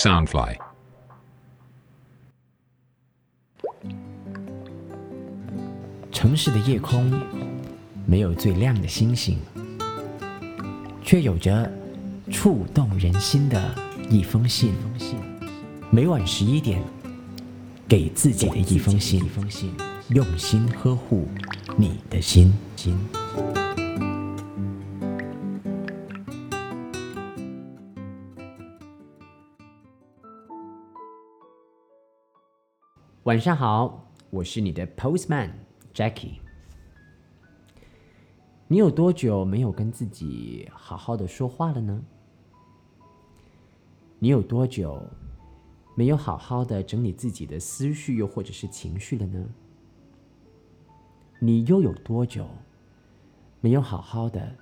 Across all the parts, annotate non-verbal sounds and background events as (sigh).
Soundfly。城市的夜空没有最亮的星星，却有着触动人心的一封信。每晚十一点，给自己的一封信，用心呵护你的心。晚上好，我是你的 Postman Jackie。你有多久没有跟自己好好的说话了呢？你有多久没有好好的整理自己的思绪，又或者是情绪了呢？你又有多久没有好好的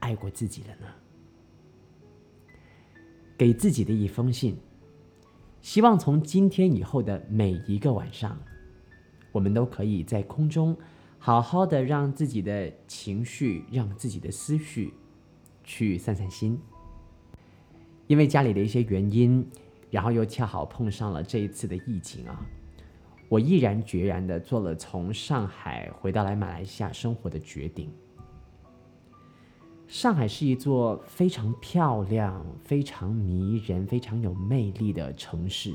爱过自己了呢？给自己的一封信。希望从今天以后的每一个晚上，我们都可以在空中好好的让自己的情绪、让自己的思绪去散散心。因为家里的一些原因，然后又恰好碰上了这一次的疫情啊，我毅然决然的做了从上海回到来马来西亚生活的决定。上海是一座非常漂亮、非常迷人、非常有魅力的城市。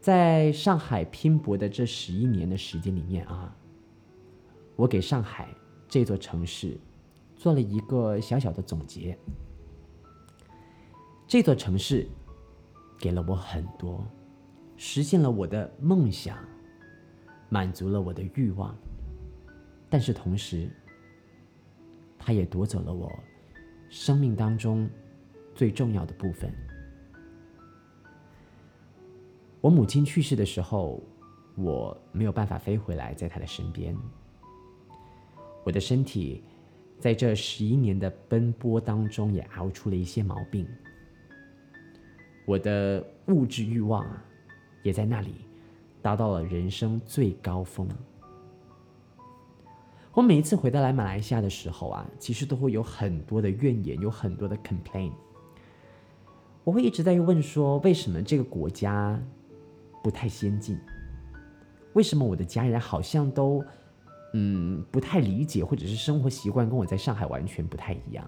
在上海拼搏的这十一年的时间里面啊，我给上海这座城市做了一个小小的总结。这座城市给了我很多，实现了我的梦想，满足了我的欲望，但是同时。他也夺走了我生命当中最重要的部分。我母亲去世的时候，我没有办法飞回来，在她的身边。我的身体在这十一年的奔波当中，也熬出了一些毛病。我的物质欲望啊，也在那里达到了人生最高峰。我每一次回到来马来西亚的时候啊，其实都会有很多的怨言，有很多的 complain。我会一直在问说，为什么这个国家不太先进？为什么我的家人好像都嗯不太理解，或者是生活习惯跟我在上海完全不太一样？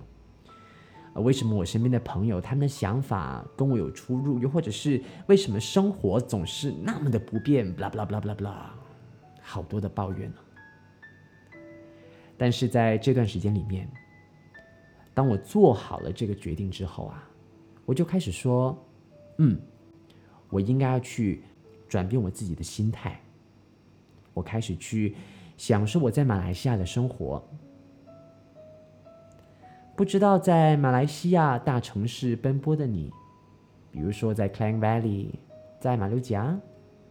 呃，为什么我身边的朋友他们的想法跟我有出入？又或者是为什么生活总是那么的不便？blah blah blah blah blah，好多的抱怨呢。但是在这段时间里面，当我做好了这个决定之后啊，我就开始说，嗯，我应该要去转变我自己的心态。我开始去享受我在马来西亚的生活。不知道在马来西亚大城市奔波的你，比如说在 Klang Valley，在马六甲，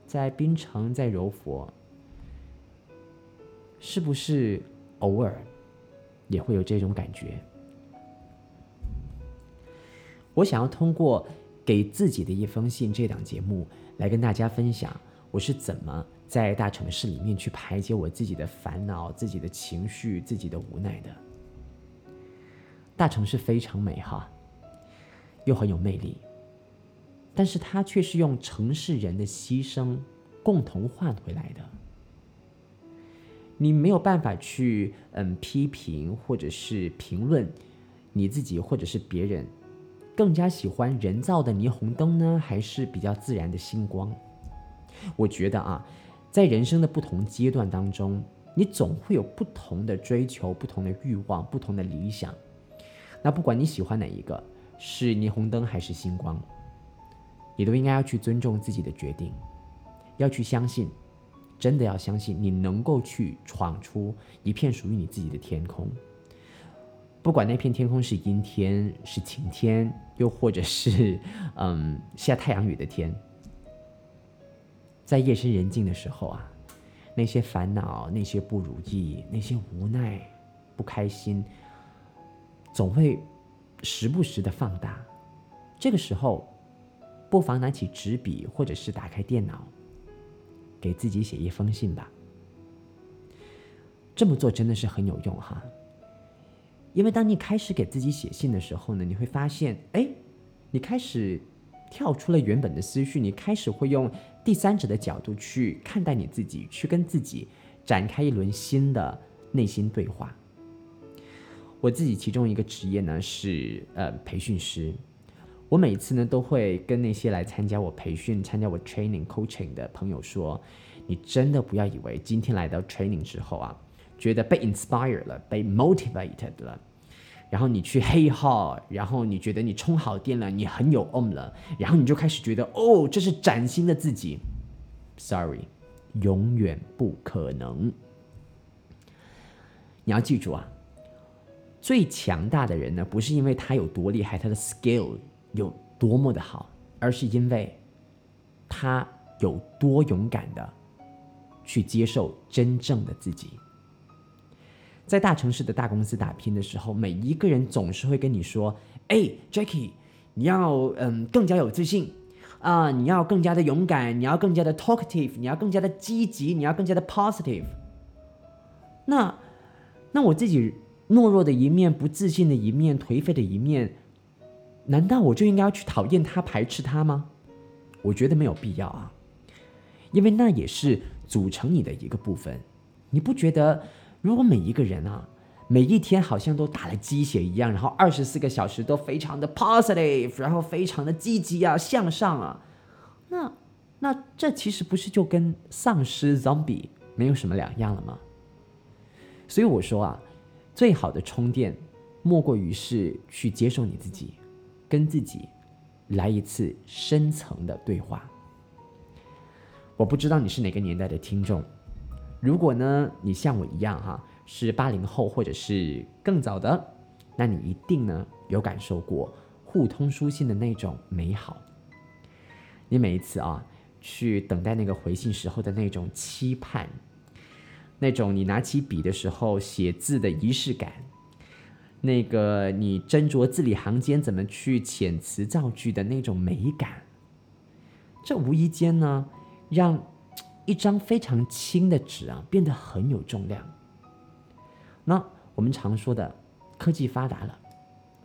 在槟城，在柔佛，是不是？偶尔也会有这种感觉。我想要通过给自己的一封信这档节目来跟大家分享，我是怎么在大城市里面去排解我自己的烦恼、自己的情绪、自己的无奈的。大城市非常美哈，又很有魅力，但是它却是用城市人的牺牲共同换回来的。你没有办法去嗯批评或者是评论你自己或者是别人，更加喜欢人造的霓虹灯呢，还是比较自然的星光？我觉得啊，在人生的不同阶段当中，你总会有不同的追求、不同的欲望、不同的理想。那不管你喜欢哪一个，是霓虹灯还是星光，你都应该要去尊重自己的决定，要去相信。真的要相信你能够去闯出一片属于你自己的天空，不管那片天空是阴天、是晴天，又或者是 (laughs) 嗯下太阳雨的天，在夜深人静的时候啊，那些烦恼、那些不如意、那些无奈、不开心，总会时不时的放大。这个时候，不妨拿起纸笔，或者是打开电脑。给自己写一封信吧。这么做真的是很有用哈，因为当你开始给自己写信的时候呢，你会发现，哎，你开始跳出了原本的思绪，你开始会用第三者的角度去看待你自己，去跟自己展开一轮新的内心对话。我自己其中一个职业呢是呃培训师，我每次呢都会跟那些来参加我培训、参加我 training coaching 的朋友说，你真的不要以为今天来到 training 之后啊，觉得被 inspired 了，被 motivated 了。然后你去黑号，然后你觉得你充好电了，你很有 on 了，然后你就开始觉得哦，这是崭新的自己。Sorry，永远不可能。你要记住啊，最强大的人呢，不是因为他有多厉害，他的 skill 有多么的好，而是因为他有多勇敢的去接受真正的自己。在大城市的大公司打拼的时候，每一个人总是会跟你说：“哎，Jackie，你要嗯更加有自信啊，你要更加的勇敢，你要更加的 talkative，你要更加的积极，你要更加的 positive。”那那我自己懦弱的一面、不自信的一面、颓废的一面，难道我就应该要去讨厌他、排斥他吗？我觉得没有必要啊，因为那也是组成你的一个部分。你不觉得？如果每一个人啊，每一天好像都打了鸡血一样，然后二十四个小时都非常的 positive，然后非常的积极啊，向上啊，那那这其实不是就跟丧尸 zombie 没有什么两样了吗？所以我说啊，最好的充电莫过于是去接受你自己，跟自己来一次深层的对话。我不知道你是哪个年代的听众。如果呢，你像我一样哈，是八零后或者是更早的，那你一定呢有感受过互通书信的那种美好。你每一次啊去等待那个回信时候的那种期盼，那种你拿起笔的时候写字的仪式感，那个你斟酌字里行间怎么去遣词造句的那种美感，这无意间呢让。一张非常轻的纸啊，变得很有重量。那我们常说的科技发达了，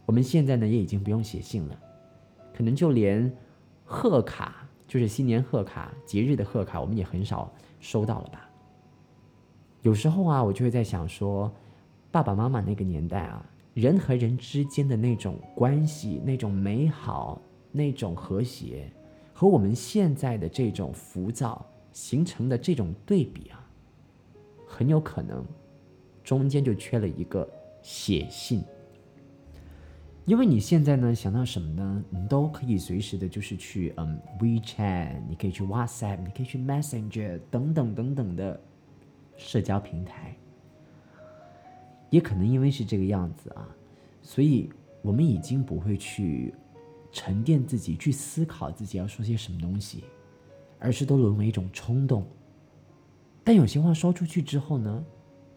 我们现在呢也已经不用写信了，可能就连贺卡，就是新年贺卡、节日的贺卡，我们也很少收到了吧？有时候啊，我就会在想说，爸爸妈妈那个年代啊，人和人之间的那种关系、那种美好、那种和谐，和我们现在的这种浮躁。形成的这种对比啊，很有可能中间就缺了一个写信，因为你现在呢想到什么呢？你都可以随时的，就是去嗯 WeChat，你可以去 WhatsApp，你可以去 Messenger 等等等等的社交平台，也可能因为是这个样子啊，所以我们已经不会去沉淀自己，去思考自己要说些什么东西。而是都沦为一种冲动，但有些话说出去之后呢，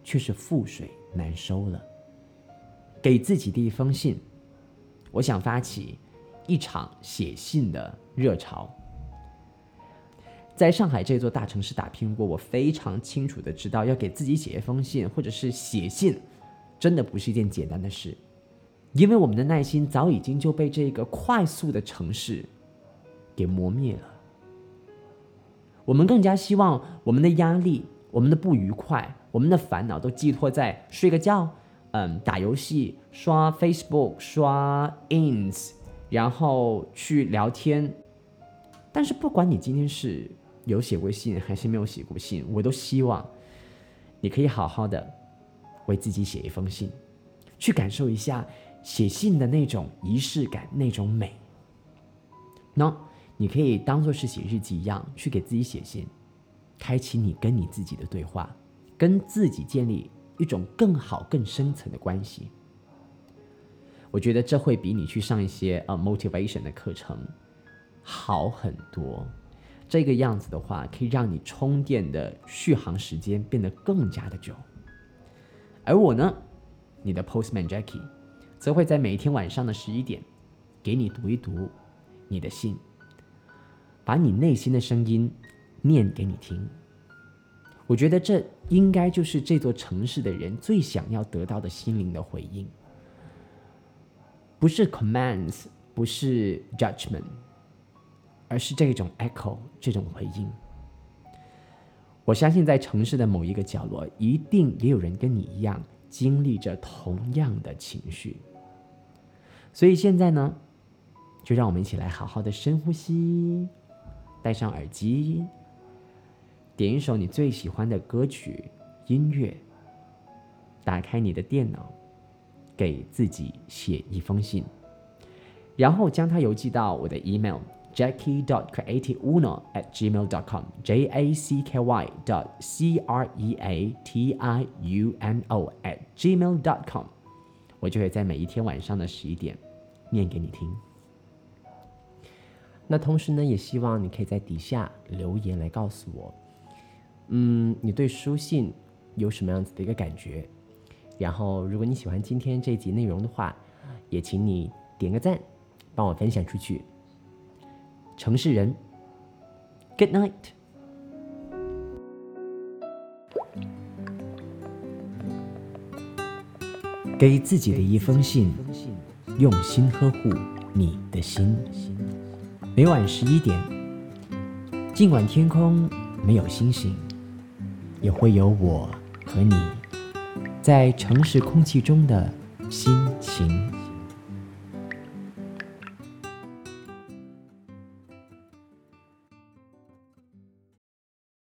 却是覆水难收了。给自己的一封信，我想发起一场写信的热潮。在上海这座大城市打拼过，我非常清楚的知道，要给自己写一封信，或者是写信，真的不是一件简单的事，因为我们的耐心早已经就被这个快速的城市给磨灭了。我们更加希望我们的压力、我们的不愉快、我们的烦恼都寄托在睡个觉、嗯，打游戏、刷 Facebook、刷 Ins，然后去聊天。但是不管你今天是有写过信还是没有写过信，我都希望你可以好好的为自己写一封信，去感受一下写信的那种仪式感、那种美。那。你可以当做是写日记一样，去给自己写信，开启你跟你自己的对话，跟自己建立一种更好、更深层的关系。我觉得这会比你去上一些呃 motivation 的课程好很多。这个样子的话，可以让你充电的续航时间变得更加的久。而我呢，你的 postman Jackie，则会在每天晚上的十一点，给你读一读你的信。把你内心的声音念给你听，我觉得这应该就是这座城市的人最想要得到的心灵的回应，不是 commands 不是 judgment，而是这种 echo，这种回应。我相信在城市的某一个角落，一定也有人跟你一样经历着同样的情绪。所以现在呢，就让我们一起来好好的深呼吸，戴上耳机，点一首你最喜欢的歌曲音乐，打开你的电脑，给自己写一封信，然后将它邮寄到我的 email。Jackie dot createuno at gmail dot com J A C K Y dot C R E A T I U N O at gmail dot com，我就会在每一天晚上的十一点念给你听。那同时呢，也希望你可以在底下留言来告诉我，嗯，你对书信有什么样子的一个感觉？然后，如果你喜欢今天这集内容的话，也请你点个赞，帮我分享出去。城市人，Good night。给自己的一封信，用心呵护你的心。每晚十一点，尽管天空没有星星，也会有我和你在城市空气中的心情。